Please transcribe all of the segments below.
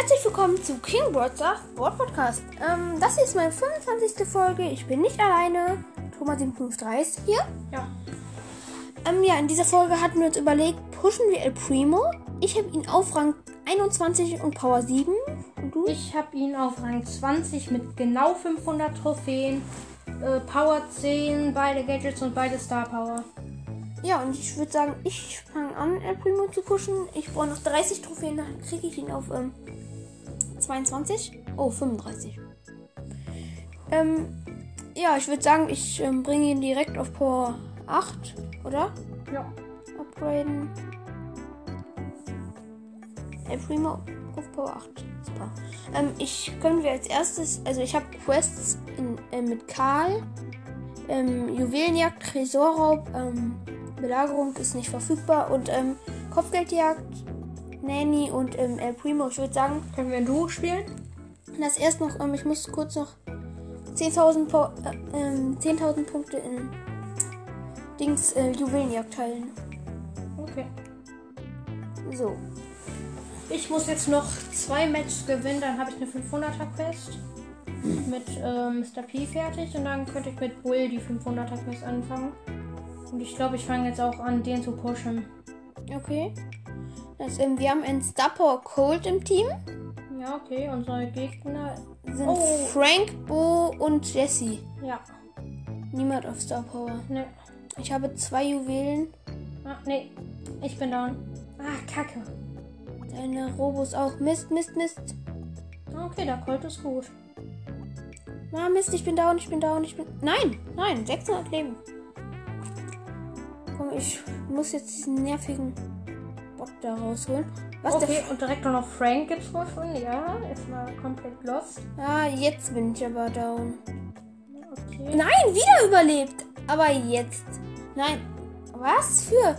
Herzlich willkommen zu King Broadcast Word Podcast. Ähm, das hier ist meine 25. Folge. Ich bin nicht alleine. Thomas 753 ist hier. Ja. Ähm, ja, in dieser Folge hatten wir uns überlegt, pushen wir El Primo. Ich habe ihn auf Rang 21 und Power 7. Und du? Ich habe ihn auf Rang 20 mit genau 500 Trophäen, äh, Power 10, beide Gadgets und beide Star Power. Ja, und ich würde sagen, ich fange an, El Primo zu pushen. Ich brauche noch 30 Trophäen, dann kriege ich ihn auf ähm, 22. Oh, 35. Ähm, ja, ich würde sagen, ich ähm, bringe ihn direkt auf Power 8, oder? Ja. Upgraden. Primo auf Power 8. Super. Ähm, ich können wir als erstes, also ich habe Quests in, äh, mit Karl, ähm, Juwelenjagd, Tresorraub, ähm, Belagerung ist nicht verfügbar und ähm, Kopfgeldjagd, Nanny und ähm, El Primo. Ich würde sagen, Können wir ein Duo spielen? das erst noch, ähm, ich muss kurz noch 10.000 Po- äh, ähm, 10.000 Punkte in Dings äh, Juwelenjagd teilen. Okay. So. Ich muss jetzt noch zwei Matches gewinnen, dann habe ich eine 500er Quest mit äh, Mr. P fertig und dann könnte ich mit Bull die 500er Quest anfangen. Und ich glaube, ich fange jetzt auch an, den zu pushen. Okay. Das, ähm, wir haben einen Star Power Cold im Team. Ja, okay, unsere Gegner. Sind Oh. Frank, Bo und Jesse. Ja, Niemand auf Star Power. ne. Ich habe zwei Juwelen. Ah, nee. Ich bin down. Ah, kacke. Deine Robos auch. Mist, Mist, Mist. Okay, der Colt ist gut. Ah, Mist, ich bin down, ich bin down, ich bin. Nein, nein, 600 Leben. Komm, ich muss jetzt diesen nervigen da rausholen. Was okay, und direkt noch Frank getroffen. Ja, es war komplett lost. Ah, jetzt bin ich aber down. Okay. Nein, wieder überlebt. Aber jetzt. Nein. Was für?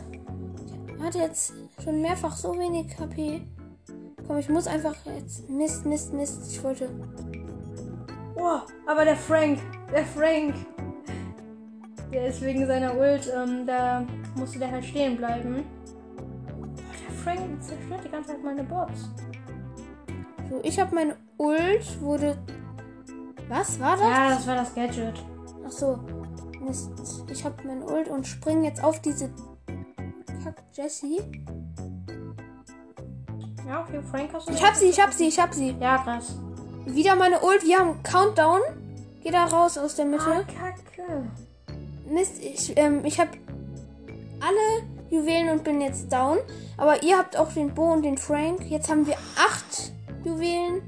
Ich hatte jetzt schon mehrfach so wenig HP. Komm, ich muss einfach jetzt. Mist, Mist, Mist. Ich wollte. Oh, aber der Frank, der Frank. Der ist wegen seiner Ult, ähm, da musste der halt stehen bleiben. Frank zerstört die ganze Zeit meine Bots. So, ich habe meine Ult. Wurde. Was war das? Ja, das war das Gadget. Ach so. Mist. Ich habe mein Ult und spring jetzt auf diese Kack Jessie. Ja, okay, Frank hast du. Ich hab sie, ich hab sie, ich hab sie. Ja, krass. Wieder meine Ult. Wir haben Countdown. Geh da raus aus der Ah, Mitte. kacke. Mist, ich, ähm, ich habe alle Juwelen und bin jetzt down. Aber ihr habt auch den Bo und den Frank. Jetzt haben wir acht Juwelen.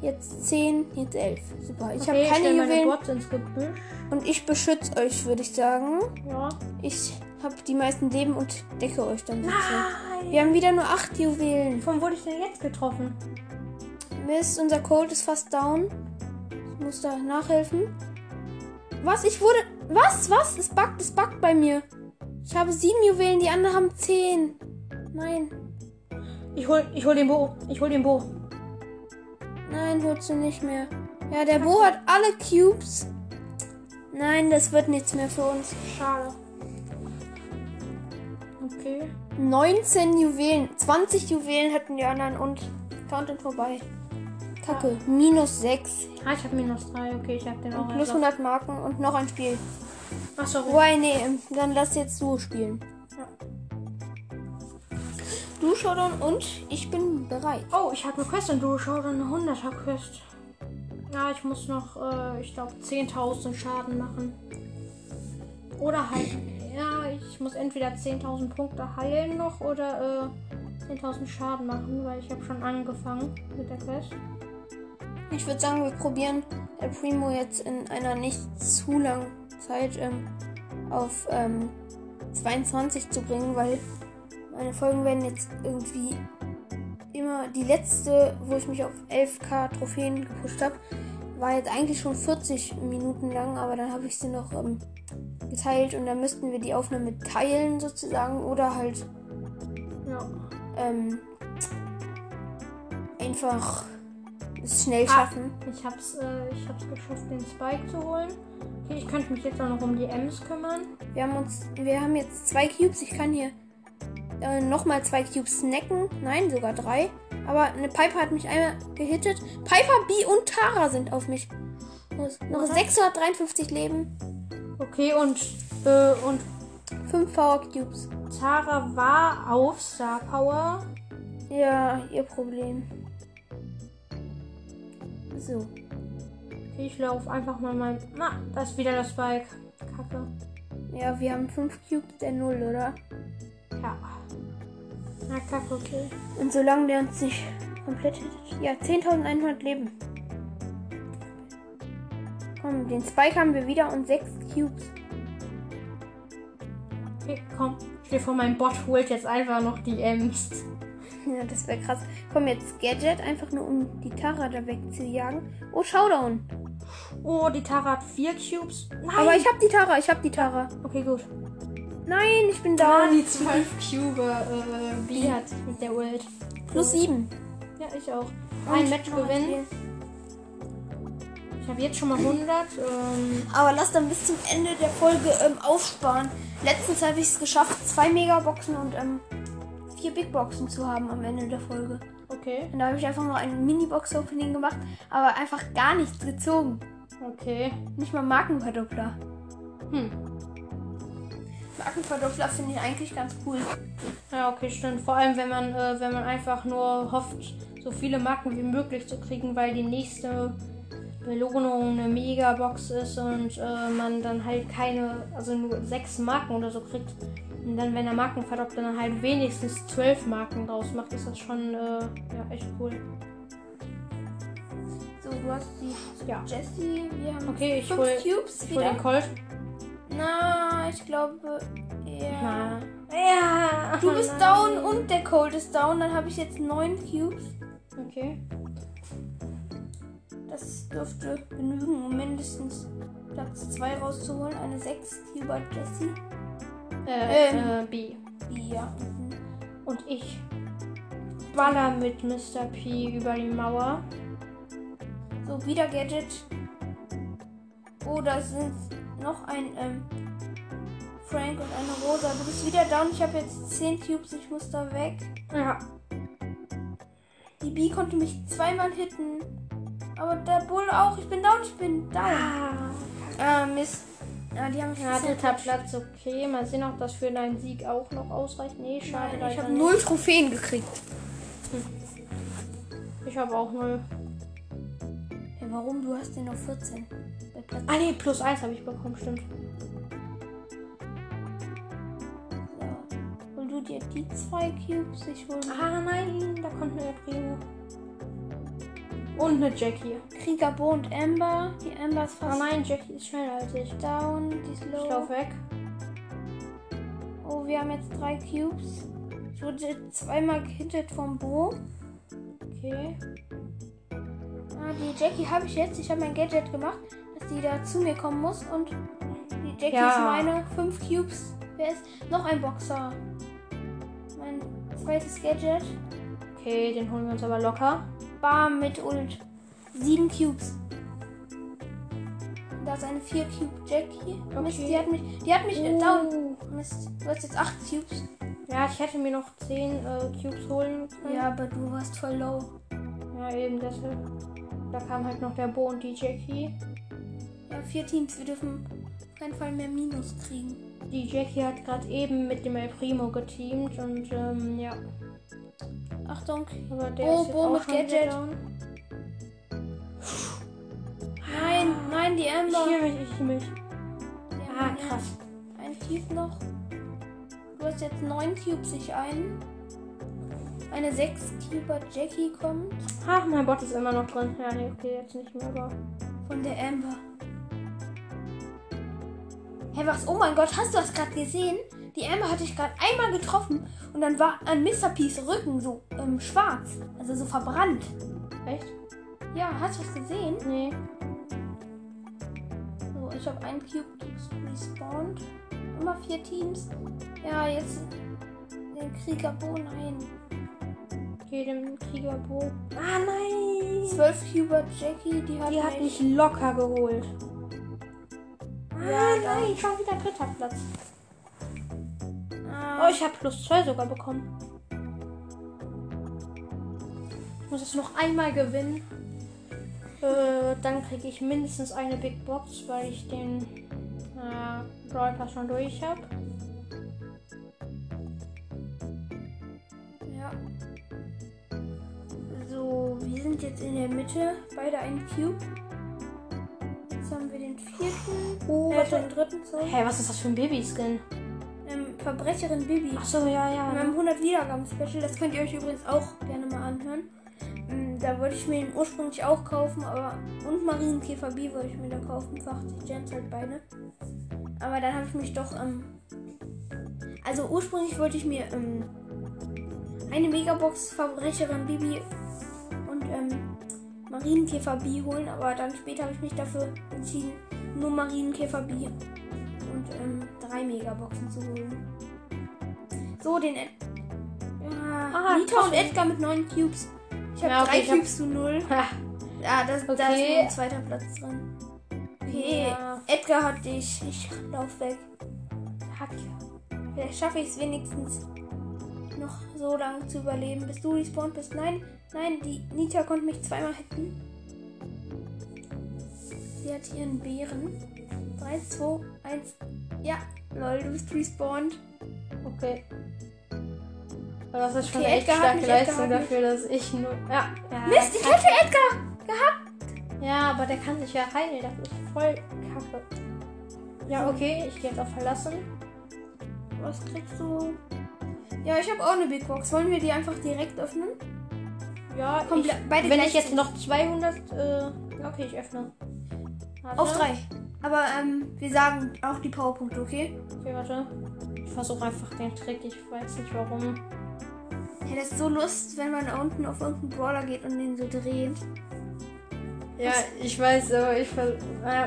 Jetzt zehn, jetzt elf. Super. Ich okay, habe keine meine Juwelen Bots ins Gebüsch. und ich beschütze euch, würde ich sagen. Ja. Ich habe die meisten Leben und decke euch dann. Nein. Wir haben wieder nur acht Juwelen. Von wo wurde ich denn jetzt getroffen? Mist, unser Cold ist fast down. Ich muss da nachhelfen. Was? Ich wurde. Was? Was? Es buggt, es buggt bei mir. Ich habe sieben Juwelen, die anderen haben zehn. Nein. Ich hol, ich hol den Bo. Ich hol den Bo. Nein, holst du nicht mehr. Ja, der Bo hat alle Cubes. Nein, das wird nichts mehr für uns. Schade. Okay. 19 Juwelen. 20 Juwelen hätten die anderen und Counting vorbei. Kacke. Minus 6. Ah, ich hab minus 3. Okay, ich hab den auch. Plus 100 Marken und noch ein Spiel. Ach, sorry. Wobei, nee, dann lass jetzt du spielen. Ja. Du, Showdown und ich bin bereit. Oh, ich habe eine Quest und du dann eine 100er Quest. Ja, ich muss noch, äh, ich glaube, 10.000 Schaden machen. Oder halt, ja, ich muss entweder 10.000 Punkte heilen noch oder äh, 10.000 Schaden machen, weil ich habe schon angefangen mit der Quest. Ich würde sagen, wir probieren El Primo jetzt in einer nicht zu langen Zeit ähm, auf ähm, 22 zu bringen, weil meine Folgen werden jetzt irgendwie immer die letzte, wo ich mich auf 11k Trophäen gepusht habe, war jetzt eigentlich schon 40 Minuten lang, aber dann habe ich sie noch ähm, geteilt und dann müssten wir die Aufnahme teilen sozusagen oder halt Ja. ähm, einfach es schnell Ah. schaffen. Ich hab's, äh, ich hab's geschafft, den Spike zu holen. Okay, ich könnte mich jetzt auch noch um die Ems kümmern. Wir haben uns, wir haben jetzt zwei Cubes. Ich kann hier äh, nochmal zwei Cubes snacken. Nein, sogar drei. Aber eine Piper hat mich einmal gehittet. Piper, B und Tara sind auf mich. Noch 653 Leben. Okay, und, äh, und 5 Power Cubes. Tara war auf Star Power. Ja, ihr Problem. So. Okay, ich laufe einfach mal mein. Na, da ist wieder das Spike. Kacke. Ja, wir haben 5 Cubes der 0, oder? Ja. Na, kacke, okay. Und solange der uns nicht komplett hittet. Ja, 10.100 Leben. Komm, den Spike haben wir wieder und 6 Cubes. Okay, komm. Ich stehe vor meinem Bot, holt jetzt einfach noch die Ems. Ja, das wäre krass. Komm jetzt Gadget, einfach nur um die Tara da wegzujagen. Oh, Showdown. Oh, die Tara hat 4 Cubes. Nein. Aber ich hab die Tara, ich hab die Tara. Okay, gut. Nein, ich bin Ah, down. die 12 Cube. Äh, B hat mit der Ult. Plus 7. Ja, ich auch. Ein Match gewinnen. Ich habe jetzt schon mal 100. Ähm, Aber lass dann bis zum Ende der Folge ähm, aufsparen. Letztens habe ich es geschafft, zwei Megaboxen und ähm, vier Big Boxen zu haben am Ende der Folge. okay. Und da habe ich einfach nur ein Mini-Box-Opening gemacht, aber einfach gar nichts gezogen. Okay. Nicht mal Markenverdoppler. Hm. Markenverdoppler finde ich eigentlich ganz cool. Ja, okay, stimmt. Vor allem, wenn man, äh, wenn man einfach nur hofft, so viele Marken wie möglich zu kriegen, weil die nächste Belohnung eine Megabox ist und äh, man dann halt keine, also nur sechs Marken oder so kriegt. Und dann, wenn der Markenverdoppler dann halt wenigstens zwölf Marken draus macht, ist das schon äh, ja, echt cool. So, du hast die Ja. Jessie. Wir haben Okay, ich fünf hol, Cubes ich hol den Colt. Na, ich glaube, ja. Na. Ja. Du bist Nein. down und der Cold ist down. Dann habe ich jetzt neun Cubes. Okay. Das dürfte genügen, um mindestens Platz 2 rauszuholen. Eine 6 Cuber Jessie. Äh, Ähm. äh, B. Ja. Mhm. Und ich baller mit Mr. P über die Mauer. So, wieder Gadget. Oh, da sind noch ein ähm, Frank und eine Rosa. Du bist wieder down. Ich habe jetzt 10 Cubes. Ich muss da weg. Ja. Die B konnte mich zweimal hitten. Aber der Bull auch. Ich bin down. Ich bin down. Ah, Mist. Ja, die haben Ja, dritter Platz, okay. Mal sehen, ob das für deinen Sieg auch noch ausreicht. Nee, schade. Nein, ich habe null Trophäen gekriegt. Ich habe auch null. Hey, warum? Du hast den auf 14. Bei Platz Ah, nee, plus eins habe ich bekommen, stimmt. so. Hol du dir die zwei Cubes? Ich hol mir Ah, nein, da kommt eine Primo. Und eine Jackie. Krieger Bo und Amber. Die Amber ist Ah, fast nein, Jackie ist schneller als ich. down. Die ist Ich low. lauf weg. Oh, wir haben jetzt drei Cubes. Ich wurde zweimal gehittet vom Bo. Okay. Ah, die Jackie habe ich jetzt. Ich habe mein Gadget gemacht, dass die da zu mir kommen muss. Und die Jackie Ja. ist meine. Fünf Cubes. Wer ist noch ein Boxer? Mein zweites Gadget. Okay, den holen wir uns aber locker. Bam mit Ult. Sieben Cubes. Da ist eine 4 Cube Jackie. Mist, Okay. die hat mich, die hat mich äh, down. Uh. Mist, du hast jetzt 8 Cubes. Ja, ich hätte mir noch 10 äh, Cubes holen können. Ja, aber du warst voll low. Ja, eben deshalb. Da kam halt noch der Bo und die Jackie. Ja, vier Teams. Wir dürfen auf keinen Fall mehr Minus kriegen. Die Jackie hat gerade eben mit dem El Primo geteamt und ähm, ja. Achtung. Aber der Bo, ist jetzt Bo auch mit Gadget. down. Nein, nein, die Ich Amber. heal mich, ich mich. Ja, Ah, krass. Ein Cube noch. Du hast jetzt 9 Cubes, ich einen. Eine 6 Cuber Jackie kommt Ach, mein Bot ist immer noch drin. Ja, nee, okay, jetzt nicht mehr, aber. von der Amber. Hey, was? Oh mein Gott, hast du das gerade gesehen? Die Amber hatte ich gerade einmal getroffen und dann war an Mr. P's Rücken so ähm, schwarz. Also so verbrannt. Echt? Ja, hast du das gesehen? Nee. So, ich habe einen Cube respawned. Immer vier Teams. Ja, jetzt den Krieger Bo, nein. Okay, dem Krieger Bo. Ah, nein! 12 Cuber Jackie, die hat, Die hat mich. locker geholt. Ja, Ah, da- nein, schon wieder dritter Platz. Oh, ich habe plus zwei sogar bekommen. muss jetzt noch einmal gewinnen. Äh, dann kriege ich mindestens eine Big Box, weil ich den äh, Brawl Pass schon durch habe. Ja. So, wir sind jetzt in der Mitte. Beide ein Cube. Jetzt haben wir den vierten. Oh, äh, warte. den dritten. Hä, was ist das für ein Babyskin? Verbrecherin Bibi. Ach so, ja, ja. Wir haben 100 Wiedergaben-Special. Das könnt ihr euch übrigens auch gerne mal anhören. Mm, Da wollte ich mir den ursprünglich auch kaufen, aber. Und Marienkäfer B wollte ich mir da kaufen. Für 80 Gens halt beide. Aber dann habe ich mich doch. Ähm, also ursprünglich wollte ich mir ähm, eine Megabox Verbrecherin Bibi und ähm, Marienkäfer B holen, aber dann später habe ich mich dafür entschieden, nur Marienkäfer B und ähm, drei Megaboxen zu holen. So, den Ed ja, Ah, Nita und. Edgar mit neun Cubes. Ich habe Ja, okay, drei ich hab- Cubes zu null. Ja, das, da ist Okay. mein zweiter Platz drin. Okay, Ja. Edgar hat dich. Ich lauf weg. Kacke. Vielleicht schaffe ich es wenigstens noch so lange zu überleben, bis du respawned bist. Nein, nein, die Nita konnte mich zweimal hitten. Sie hat ihren Bären. 3, 2, 1. Ja, lol, du bist respawned. Okay. Aber das ist schon Okay, eine echt Edgar starke Leistung dafür, dass ich nur. Ja, ja. Mist, ich hätte Edgar! Ja, aber der kann sich ja heilen. Das ist voll kacke. Ja, okay, ich gehe jetzt auf Verlassen. Was kriegst du? Ja, ich habe auch eine Big Box. Wollen wir die einfach direkt öffnen? Ja, Komm, ich, wenn ich jetzt noch 200. Äh, ja, okay, ich öffne. Warte. Auf drei. Aber ähm, wir sagen auch die Powerpunkte, okay? Okay, warte. Ich versuche einfach den Trick. Ich weiß nicht warum. Ja, das ist so Lust, wenn man unten auf irgendeinen Brawler geht und den so dreht. Ja, ich weiß, aber ich,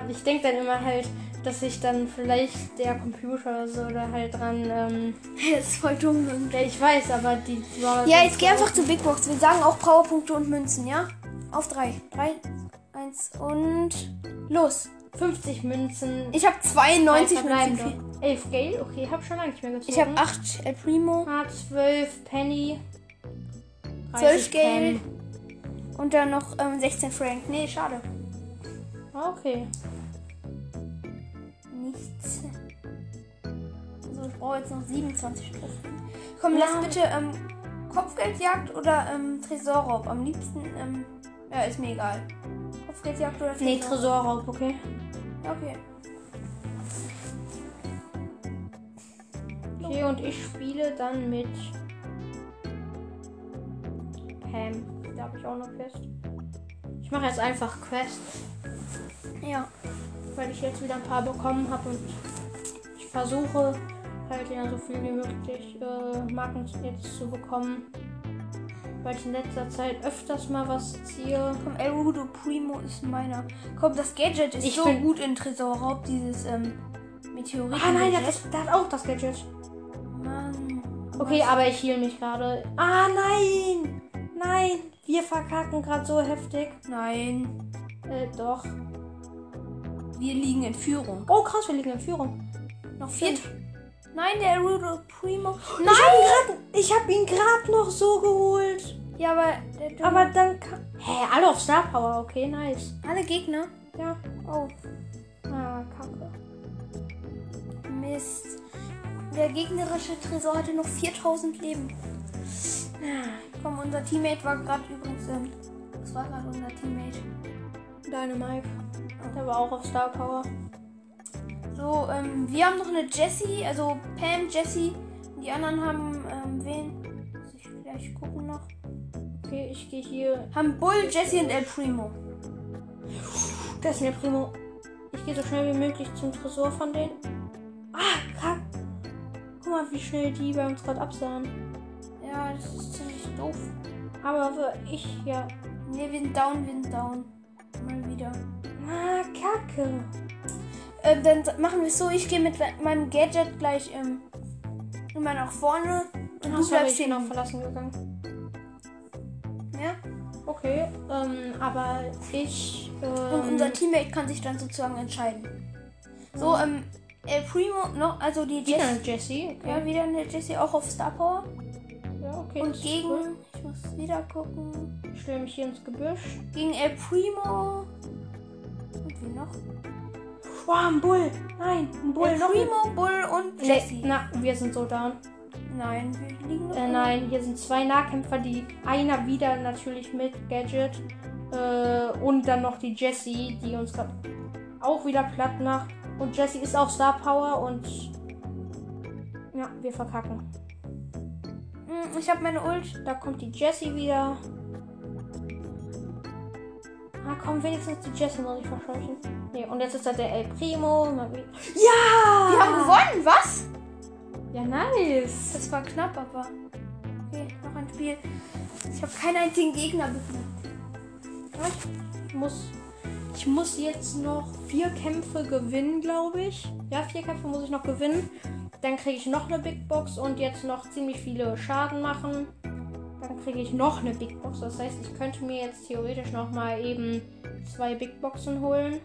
ich denke dann immer halt, dass sich dann vielleicht der Computer oder so da halt dran. Ähm, Das ist voll dumm irgendwie. ja, ich weiß, aber die. Brawler Ja, jetzt geh einfach zur Big Box. Wir sagen auch Powerpunkte und Münzen, ja? Auf drei. Drei, eins und los. 50 Münzen. Ich habe 92 Nein, Münzen. verbleibende. 11 Gale, okay, hab schon lange nicht mehr gezogen. Ich habe 8 El Primo Ah, 12 Penny. 12 30 Gale. Und dann noch ähm, 16 Frank. Nee, schade. Ah, okay. Nichts. So, ich brauche jetzt noch 27 Trophäen. Komm, Ja. lass bitte ähm, Kopfgeldjagd oder ähm, Tresorraub. Am liebsten, ähm, ja, ist mir egal. Kopfgeldjagd oder Nee, Tresorraub? Tresorraub, okay. Okay. Okay, und ich spiele dann mit Pam. Da habe ich auch noch Quest. Ich mache jetzt einfach Quest, Ja. weil ich jetzt wieder ein paar bekommen habe und ich versuche halt ja so viel wie möglich äh, Marken jetzt zu bekommen. Weil ich in letzter Zeit öfters mal was ziehe. Komm, El Rudo Primo ist meiner. Komm, das Gadget ist Ich so gut in Tresorraub, dieses ähm, Meteorit. Ah nein, der, hat- der hat auch das Gadget. Mann. Okay, aber ich heal mich gerade. Ah nein! Nein! Wir verkacken gerade so heftig. Nein. Äh, doch. Wir liegen in Führung. Oh krass, wir liegen in Führung. Noch vier. Nein, der El Rudo Primo. Ich hab ihn grad, ich hab ihn gerade noch so geholt. Ja, aber der Aber dann kann. Hä, alle auf Star Power, okay, nice. alle Gegner. Ja. Oh, Ah, kacke. Mist. Der gegnerische Tresor hatte noch 4000 Leben. Komm, unser Teammate war gerade übrigens. Ähm, das war gerade unser Teammate. Deine Mike. Der war auch auf Star Power. So, ähm, wir haben noch eine Jessie, also Pam, Jessie. Die anderen haben, ähm, wen? Muss ich gleich gucken noch. Okay, ich gehe hier. Haben Bull, Jessie und El Primo. Das ist mir Primo. Ich gehe so schnell wie möglich zum Tresor von denen. Ah, kack. Guck mal, wie schnell die bei uns gerade absahen. Ja, das ist ziemlich doof. Aber ich, ja. Ne, wir sind down, wir sind down. Mal wieder. Ah, kacke. Ähm, dann machen wir es so, ich gehe mit meinem Gadget gleich ähm, immer nach vorne und Ach, du bleibst ich auf hinten. verlassen gegangen. Ja? Okay, ähm, aber ich. Ähm, Und unser Teammate kann sich dann sozusagen entscheiden. So, ähm, El Primo, noch, also die wieder Jessie. eine Jessie. Okay. Ja, wieder eine Jessie, auch auf Star Power. Ja, okay. Und gegen, cool. ich muss wieder gucken, Ich stelle mich hier ins Gebüsch. gegen El Primo. Und wie noch? Wow, ein Bull. Nein, ein Bull. El noch ein- Primo, Bull und Jesse. Na, wir sind so down. Nein, wir liegen noch. Äh, nein, hier sind zwei Nahkämpfer, die einer wieder natürlich mit Gadget äh, und dann noch die Jessie, die uns gerade auch wieder platt macht. Und Jessie ist auch Star Power und ja, wir verkacken. Hm, Ich habe meine Ult. Da kommt die Jessie wieder. Ah, komm, wenigstens die Jessie muss ich verscheuchen. Nee, und jetzt ist da der El Primo. Ja! Wir haben gewonnen, was? Ja, nice. Das war knapp, aber. Okay, noch ein Spiel. Ich habe keinen einzigen Gegner besiegt. Ich muss, ich muss jetzt noch vier Kämpfe gewinnen, glaube ich. Ja, vier Kämpfe muss ich noch gewinnen. Dann kriege ich noch eine Big Box und jetzt noch ziemlich viele Schaden machen. Dann kriege ich noch eine Big Box. Das heißt, ich könnte mir jetzt theoretisch noch mal eben zwei Big Boxen holen.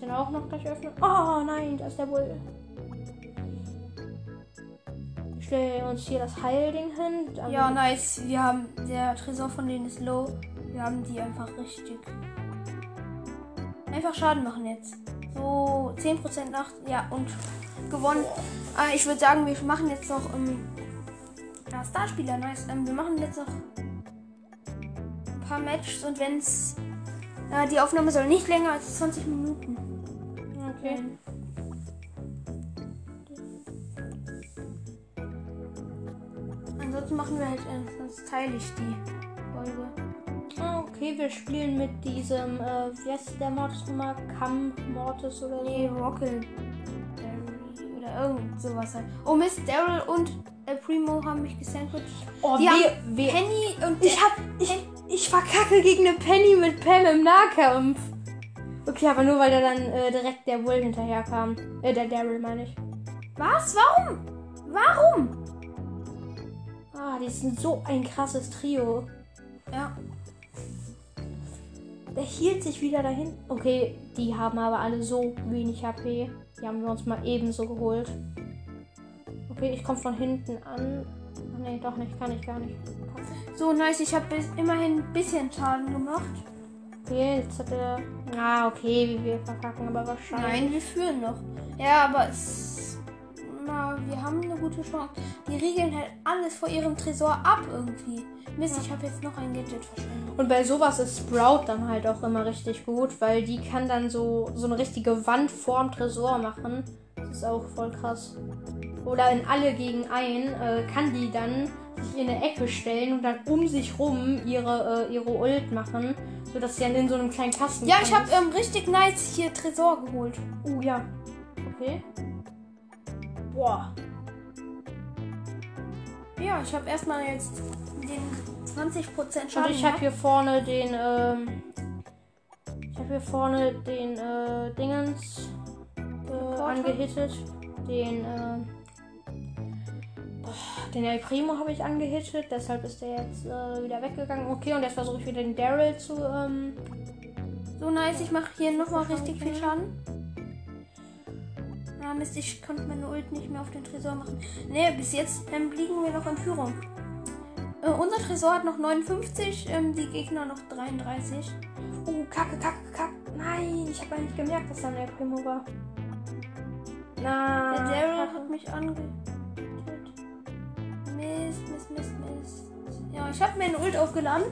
Den auch noch gleich öffnen? Oh nein, da ist der Bull. Ich stelle uns hier das Heilding hin. Ja, nice. Wir haben. Der Tresor von denen ist low. Wir haben die einfach richtig. Einfach Schaden machen jetzt. So 10% nach. Ja, und gewonnen. Ah, ich würde sagen, wir machen jetzt noch. Ähm, ja, Starspieler, nice. Ähm, wir machen jetzt noch ein paar Matches und wenn es. Ja, die Aufnahme soll nicht länger als 20 Minuten Okay. Ansonsten machen wir halt, äh, sonst teile ich die Folge. Ah, Okay, wir spielen mit diesem, äh, wie heißt der Mortis nochmal? Cam Mortis oder so. Nee, Rockle. Oder irgend sowas halt. Oh Mist, Daryl und El Primo haben mich gesandwiched. Oh, Die wir, Penny und ich hab, ich, ich verkacke gegen eine Penny mit Pam im Nahkampf. Okay, aber nur weil da dann äh, direkt der Will hinterher kam. Äh, der Daryl meine ich. Was? Warum? Warum? Ah, die sind so ein krasses Trio. Ja. Der hielt sich wieder dahin. Okay, die haben aber alle so wenig HP. Die haben wir uns mal ebenso geholt. Okay, ich komme von hinten an. Ach, nee, doch nicht. Kann ich gar nicht. So nice, ich habe immerhin ein bisschen Schaden gemacht. Okay, jetzt hat er. Ah, okay, wir verkacken aber wahrscheinlich. Nein, wir führen noch. Ja, aber es. Na, wir haben eine gute Chance. Die riegeln halt alles vor ihrem Tresor ab irgendwie. Mist, ich habe jetzt noch ein Gadget verschwendet. Und bei sowas ist Sprout dann halt auch immer richtig gut, weil die kann dann so, so eine richtige Wand vorm Tresor machen. Das ist auch voll krass. Oder in alle gegen ein äh, kann die dann sich in eine Ecke stellen und dann um sich rum ihre, äh, ihre Ult machen, sodass sie dann in so einem kleinen Kasten Ja, ich habe ähm, richtig nice hier Tresor geholt. Oh ja. Okay. Boah. Ja, ich habe erstmal jetzt den 20% Schaden Und ich habe gemacht. hier vorne den, ähm, ich habe hier vorne den, äh, Dingens äh, angehittet. Den, äh, den El Primo habe ich angehittet, deshalb ist der jetzt äh, wieder weggegangen. Okay, und jetzt versuche ich wieder den Daryl zu, ähm, So nice, ich mache hier nochmal richtig viel Schaden. Ah, Mist, ich konnte meine Ult nicht mehr auf den Tresor machen. Nee, bis jetzt ähm, liegen wir noch in Führung. Äh, unser Tresor hat noch 59, ähm, die Gegner noch 33. oh, kacke, kacke, kacke. Nein, ich habe nicht gemerkt, dass da ein El Primo war. Na, Der Daryl hat mich angehittet. Mist, Mist, Mist, Mist. Ja, ich habe mir eine Ult aufgeladen.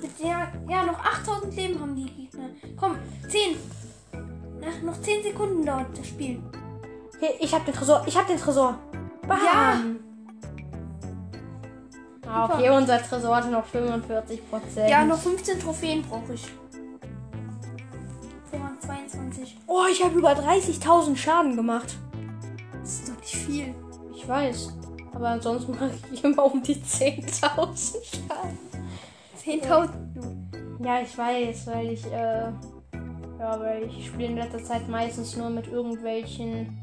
Mit der, ja, noch 8000 Leben haben die Gegner. Komm, 10. Nach noch 10 Sekunden dauert das Spiel. Okay, ich habe den Tresor, ich habe den Tresor. Bam. Ja. Ah, okay, unser Tresor hatte noch 45 Prozent. Ja, noch 15 Trophäen brauche ich. Wir haben 22. Oh, ich habe über 30.000 Schaden gemacht. Das ist doch nicht viel. Ich weiß. Aber ansonsten mache ich immer um die 10.000 Schaden. 10.000. Ja, ich weiß, weil ich, äh, ja, weil ich spiele in letzter Zeit meistens nur mit irgendwelchen,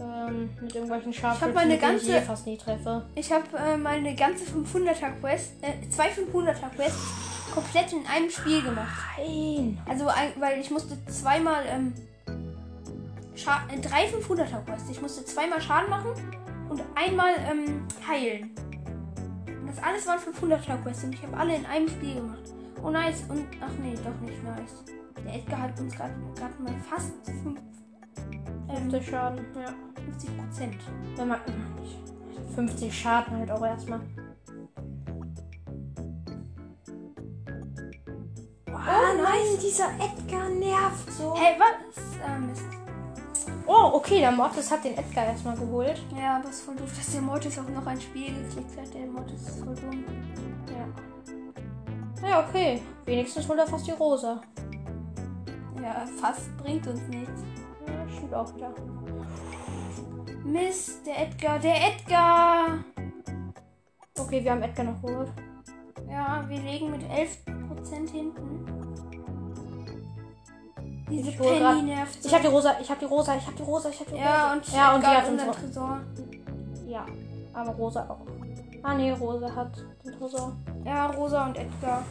ähm, mit irgendwelchen Scharfschützen, die ich ganze- eh fast nie treffe. Ich habe äh, meine ganze 500er Quest, äh, zwei 500er Quests komplett in einem Spiel gemacht. Nein. Also, weil ich musste zweimal, ähm, Scha äh, drei 500er Quests. Ich musste zweimal Schaden machen und einmal, ähm, heilen. Das alles waren 500er Quests und ich habe alle in einem Spiel gemacht. Oh nice. Und ach nee, doch nicht nice. Der Edgar hat uns gerade mal fast 5, ähm, 50 Schaden, ja. 50 Prozent. Wenn man. 50 Schaden halt auch erstmal. Oh nein, dieser Edgar nervt so. Hey, was? Ah, Mist. Oh, okay, der Mortis hat den Edgar erstmal geholt. Ja, aber es ist voll doof, dass der Mortis auch noch ein Spiel geklickt hat. Der Mortis ist voll dumm. Ja. Ja, okay. Wenigstens holt er fast die Rosa. Ja, fast bringt uns nichts. Ja, stimmt auch wieder. Mist, der Edgar, der Edgar! Okay, wir haben Edgar noch geholt. Ja, wir legen mit 11% hinten. Diese Ich hol grad- nervt. Ich hab die Rosa, ich hab die Rosa, ich hab die Rosa, ich hab die Rosa. ja, und ja, und die hat unseren unsere. Tresor. Ja, aber Rosa auch. Ah, nee, Rosa hat den Tresor. Ja, Rosa und Edgar.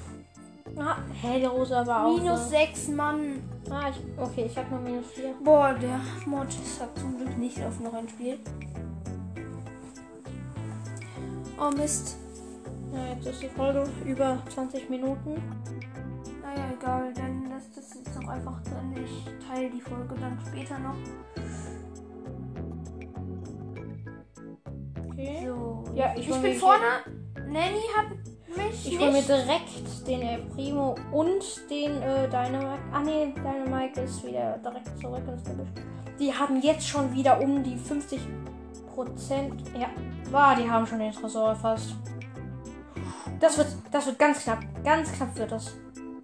Ah, hä, die Rosa war auch. Minus so. 6 Mann. Ah, ich, okay, ich hab nur minus 4. Boah, der Mortis hat zum Glück nicht auf noch ein Spiel. Oh Mist. Ja, jetzt ist die Folge über 20 Minuten. Naja, egal, doch einfach zu Ende. Ich teile die Folge dann später noch. Okay. So. Ja, ich ich, bin vorne. Nanny hat mich Ich hole mir direkt den El Primo und den äh, Dynamite. Ah nee, Dynamite ist wieder direkt zurück ins Gebüsch. Die haben jetzt schon wieder um die 50 Prozent. Ja, war, die haben schon den Tresor fast. Das wird, das wird ganz knapp. Ganz knapp wird das.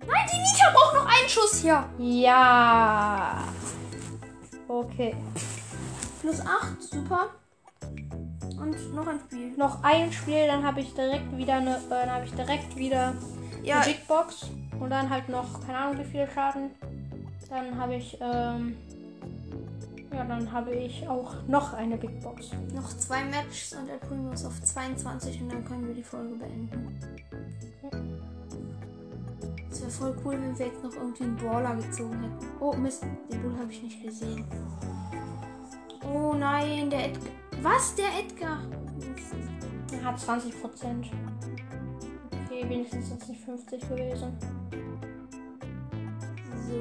Nein, die Nita braucht noch einen Schuss hier. Ja. Okay. Plus 8, super. Und noch ein Spiel. Noch ein Spiel, dann habe ich direkt wieder eine, äh, dann habe ich direkt wieder Ja, eine Big Box und dann halt noch keine Ahnung wie viele Schaden. Dann habe ich ähm, ja, dann habe ich auch noch eine Big Box. noch zwei Matches und der Primus auf 22 und dann können wir die Folge beenden. Es wäre voll cool, wenn wir jetzt noch irgendwie einen Brawler gezogen hätten. Oh Mist, den Bull habe ich nicht gesehen. Oh nein, der Edgar. Was? Der Edgar? Er hat 20 Prozent. Okay, wenigstens sind es nicht 50 gewesen. So.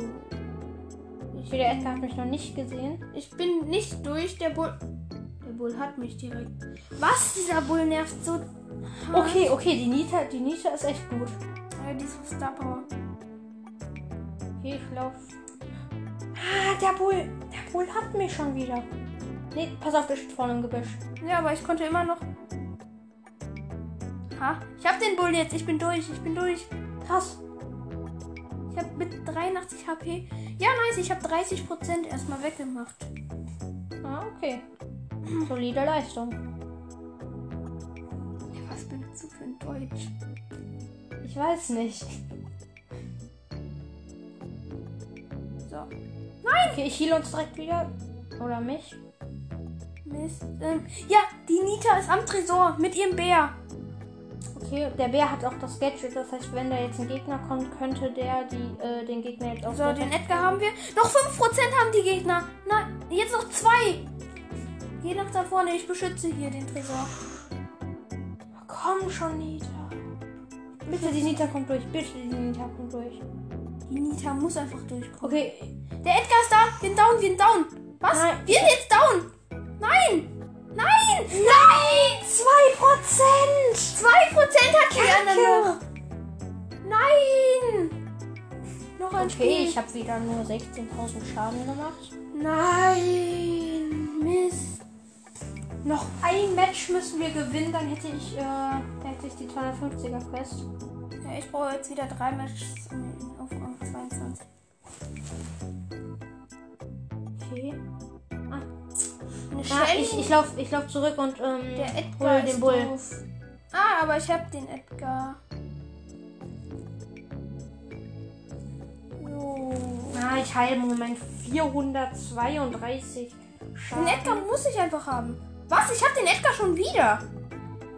Ich, Okay, der Edgar hat mich noch nicht gesehen. ich bin nicht durch, der Bull. Der Bull hat mich direkt. Was? Dieser Bull nervt so. hart. Okay, okay, die Nita, die Nita ist echt gut. Ja, die ist von Star Power. Okay, ich lauf. Ah, der Bull, der Bull hat mich schon wieder. Nee, pass auf, der steht vorne im Gebüsch. Ja, aber ich konnte immer noch. Ha, ich hab den Bull jetzt. Ich bin durch. Ich bin durch. Krass. Ich habe mit 83 HP. Ja, nice. Ich habe 30% erstmal weggemacht. Ah, okay. Solide Leistung. Ja, was benutzt du für ein Deutsch? Ich weiß nicht. So. Okay, ich heal uns direkt wieder. Oder mich. Mist. Ähm, ja, die Nita ist am Tresor mit ihrem Bär. Okay, der Bär hat auch das Gadget. Das heißt, wenn da jetzt ein Gegner kommt, könnte der die, äh, den Gegner jetzt auch So, den Edgar haben wir. Noch 5% haben die Gegner. Nein, jetzt noch zwei. Geh nach da vorne. Ich beschütze hier den Tresor. Komm schon, Nita. Bitte, die Nita kommt durch. Bitte, die Nita kommt durch. Die Nita muss einfach durchkommen. Okay, Der Edgar ist da. Wir sind down, wir sind down. Was? Nein. Wir sind jetzt down. Nein. Nein. Nein. 2%! 2% hat die andere noch. Nein. Noch ein Okay, Spiel. ich habe wieder nur 16.000 Schaden gemacht. Nein. Mist. Noch ein Match müssen wir gewinnen, dann hätte ich, äh, hätte ich die 250er Quest. Ja, ich brauche jetzt wieder drei Matches auf Rang 22. Okay. Ja, Shelly. ich, ich lauf, ich lauf zurück und ähm, Der Edgar hol ist den Bull. doof. Ah, aber ich hab den Edgar. So. Ah, ich heile im Moment 432 Den Schaden. Edgar muss ich einfach haben. Was? Ich hab den Edgar schon wieder.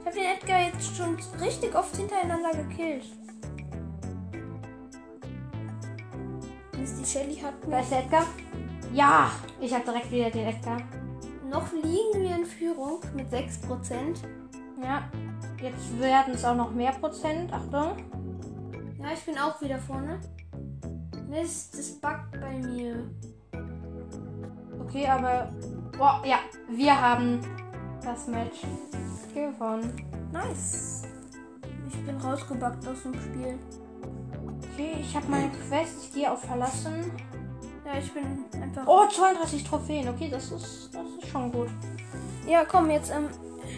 Ich hab den Edgar jetzt schon richtig oft hintereinander gekillt. Mist, die Shelly hat Da mich. ist der Edgar. Ja, ich habe direkt wieder den Edgar. Noch liegen wir in Führung mit 6%. Ja, Jetzt werden es auch noch mehr Prozent. Achtung. Ja, ich bin auch wieder vorne. Mist, das backt bei mir. Okay, aber. Boah, ja, wir haben das Match gewonnen. Nice. Ich bin rausgebackt aus dem Spiel. Okay, ich habe meine Quest. Ich gehe auf Verlassen. Ja, ich bin einfach. Oh, 32 Trophäen. Okay, das ist, das ist schon gut. Ja, komm, jetzt. Ähm,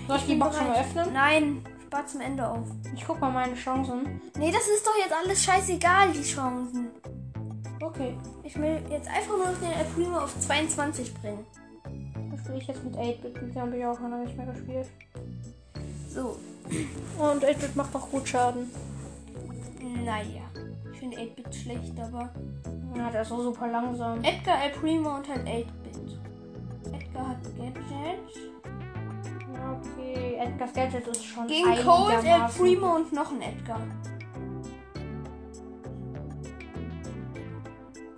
Soll ich die bin Box schon mal öffnen? Nein, spar zum Ende auf. Ich guck mal meine Chancen. Nee, das ist doch jetzt alles scheißegal, die Chancen. Okay, Ich will jetzt einfach nur noch den El Primo auf 22 bringen. Spiele ich jetzt mit 8-Bit. Mit dem habe ich auch noch nicht mehr gespielt. So, Und 8-Bit macht auch gut Schaden. naja. Ich finde 8-Bit schlecht, aber. Ja, der ist so super langsam. Edgar, El Primo und halt 8-Bit. Edgar hat Gadget. Ja, okay. Edgar's Gadget ist schon Gegen Cold, El einigermaßen- Primo und noch ein Edgar.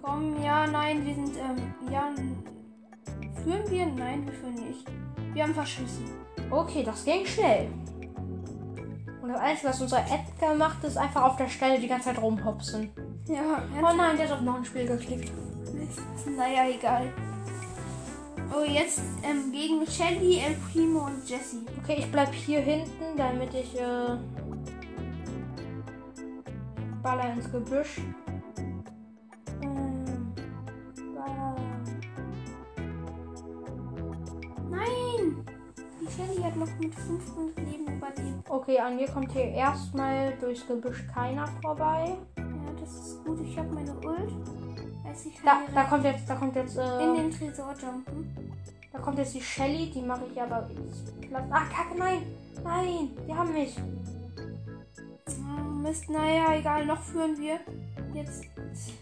Komm, ja, nein, wir sind, ähm, ja. Führen wir? Nein, wir führen nicht. Wir haben verschissen. Okay, das ging schnell. Und das Einzige, was unser Edgar macht, ist einfach auf der Stelle die ganze Zeit rumhopsen. Ja, Oh nein, der hat auf noch ein Spiel geklickt. Naja, egal. Oh, jetzt ähm, gegen Shelly, El Primo und Jesse. Okay, ich bleib hier hinten, damit ich äh, baller ins Gebüsch. Noch mit 500 Leben überlebt. Okay, an mir kommt hier erstmal durchs Gebüsch keiner vorbei. Ja, das ist gut. Ich habe meine Ult. Ich Da, da kommt jetzt, da kommt jetzt, in äh, den Tresor jumpen. da kommt jetzt die Shelly, die mache ich aber ins Platz. Ach, Kacke, nein, nein, die haben mich. Oh, Mist, naja, egal, noch führen wir. Jetzt.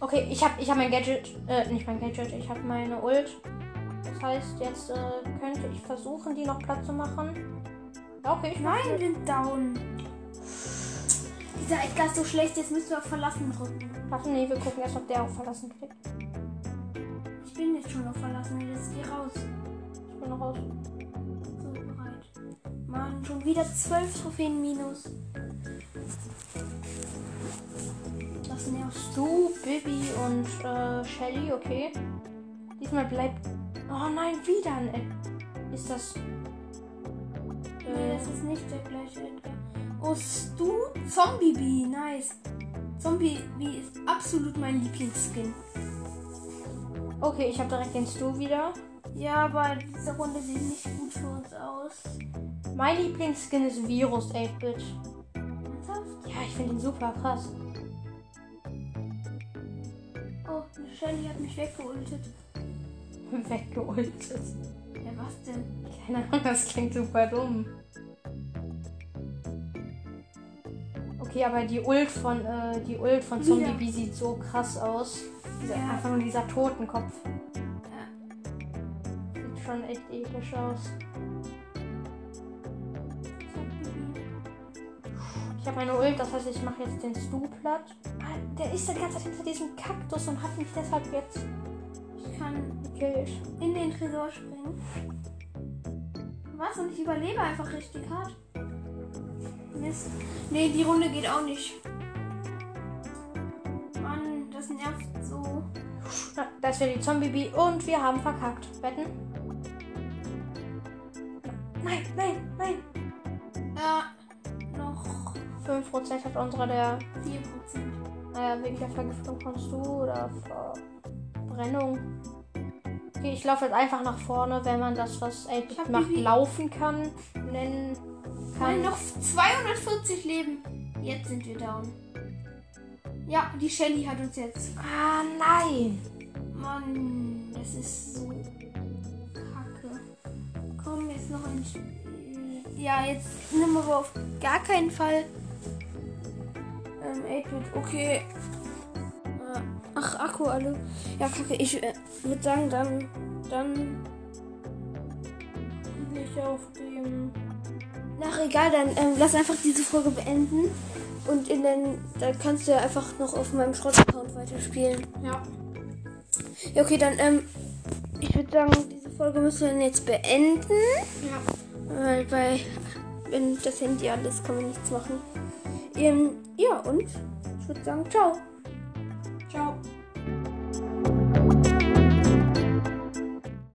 Okay, ich habe ich hab mein Gadget, äh, nicht mein Gadget, ich habe meine Ult. Das heißt, jetzt äh, könnte ich versuchen, die noch platt zu machen. Ja, okay, ich Nein, sind down. Dieser Edgar ist so schlecht, jetzt müssen wir auf Verlassen drücken. Warte, nee, wir gucken erst, ob der auch verlassen kriegt. Ich bin jetzt schon auf Verlassen, jetzt geh raus. Ich bin noch raus. So bereit. Mann, schon wieder 12 Trophäen minus. Das nervt. Du, Bibi und äh, Shelly, okay. Diesmal bleibt. Oh nein, wieder ein Ed. Ist das. Nee, Äh, das ist nicht der gleiche Edgar. Oh, Stu? Zombie Bee, nice. Zombie Bee ist absolut mein Lieblingsskin. okay, ich habe direkt den Stu wieder. Ja, aber diese Runde sieht nicht gut für uns aus. Mein Lieblingsskin ist Virus 8-Bit. Ernsthaft? Ja, ich finde ihn super krass. Oh, eine Shelly hat mich weggeultet. Weggeultet. Ja, was denn? Keine Ahnung, das klingt super dumm. Okay, aber die Ult von, äh, die Ult von Zombie Wieder. Bee sieht so krass aus. Dieser, Ja. Einfach nur dieser Totenkopf. Ja. Sieht schon echt episch aus. Ich habe meine Ult, das heißt, ich mache jetzt den Stu platt. Ah, Der ist die ganze Zeit hinter diesem Kaktus und hat mich deshalb jetzt Ich kann gekillt. in den Tresor springen. Was? Und ich überlebe einfach richtig hart. Mist. Nee, die Runde geht auch nicht. Mann, das nervt so. Na, Da ist wieder die Zombie Bee und wir haben verkackt. Wetten? Nein, nein, nein. Ja, noch 5% hat unsere der 4%. Naja, wegen der Vergiftung von Stu oder Verbrennung. Okay, ich laufe jetzt einfach nach vorne, wenn man das, was 8 Ich hab macht, Bibi. laufen kann, nennen Nein, kann. noch 240 Leben. Jetzt sind wir down. Ja, die Shelly hat uns jetzt. Ah, nein! Mann, das ist so kacke. Komm, jetzt noch ein Spiel. Ja, jetzt nimm aber auf gar keinen Fall. Ähm, 8-Bit, okay. Ach, Akku alle. Ja, kacke, ich äh, würde sagen, dann. Dann. Bin ich auf dem. Ach, egal, dann ähm, lass einfach diese Folge beenden. Und in den. Dann kannst du ja einfach noch auf meinem Schrott-Account weiterspielen. Ja. Ja, okay, dann, ähm. Ich würde sagen, diese Folge müssen wir jetzt beenden. Ja. Weil bei wenn das Handy an ist, kann man nichts machen. Ähm, ja, und ich würde sagen, ciao. Ciao.